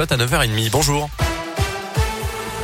À 9h30. Bonjour.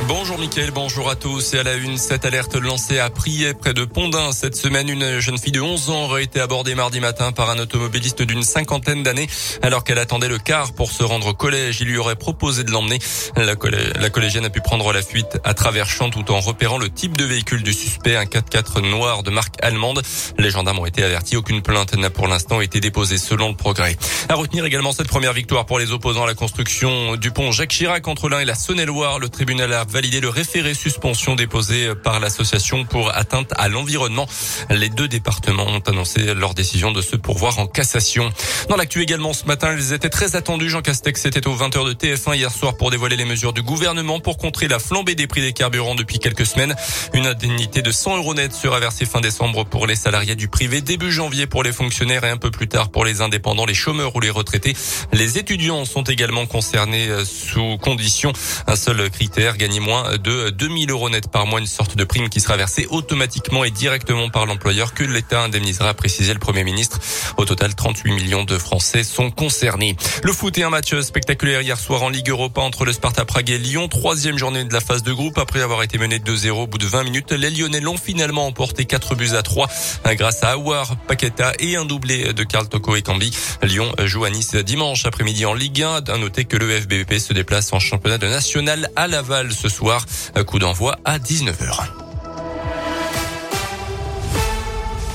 Bonjour Mickaël, bonjour à tous. Et à la une, cette alerte lancée à Prier, près de Pondin. Cette semaine, une jeune fille de 11 ans aurait été abordée mardi matin par un automobiliste d'une cinquantaine d'années alors qu'elle attendait le car pour se rendre au collège. Il lui aurait proposé de l'emmener. La, collégienne a pu prendre la fuite à travers champs tout en repérant le type de véhicule du suspect, un 4x4 noir de marque allemande. Les gendarmes ont été avertis. Aucune plainte n'a pour l'instant été déposée selon le progrès. À retenir également cette première victoire pour les opposants à la construction du pont Jacques Chirac entre l'un et la Saône-et-Loire. Le tribunal a validé le référé suspension déposé par l'association pour atteinte à l'environnement. Les deux départements ont annoncé leur décision de se pourvoir en cassation. Dans l'actu également ce matin, ils étaient très attendus. Jean Castex était aux 20h de TF1 hier soir pour dévoiler les mesures du gouvernement pour contrer la flambée des prix des carburants depuis quelques semaines. Une indemnité de 100 euros net sera versée fin décembre pour les salariés du privé, début janvier pour les fonctionnaires et un peu plus tard pour les indépendants, les chômeurs ou les retraités. Les étudiants sont également concernés euh, sous condition. Un seul critère, gagner moins de 2000 euros net par mois, une sorte de prime qui sera versée automatiquement et directement par l'employeur que l'État indemnisera, a précisé le Premier ministre. Au total, 38 millions de Français sont concernés. Le foot est un match spectaculaire hier soir en Ligue Europa entre le Sparta Prague et Lyon. Troisième journée de la phase de groupe. Après avoir été mené 2-0 au bout de 20 minutes, les Lyonnais l'ont finalement emporté 4 buts à 3 grâce à Awar, Paqueta et un doublé de Karl Toko et Cambi. Lyon joue à Nice dimanche après-midi en Ligue 1. À noter que le FBP se déplace en championnat de national à Laval ce soir. Coup d'envoi à 19h.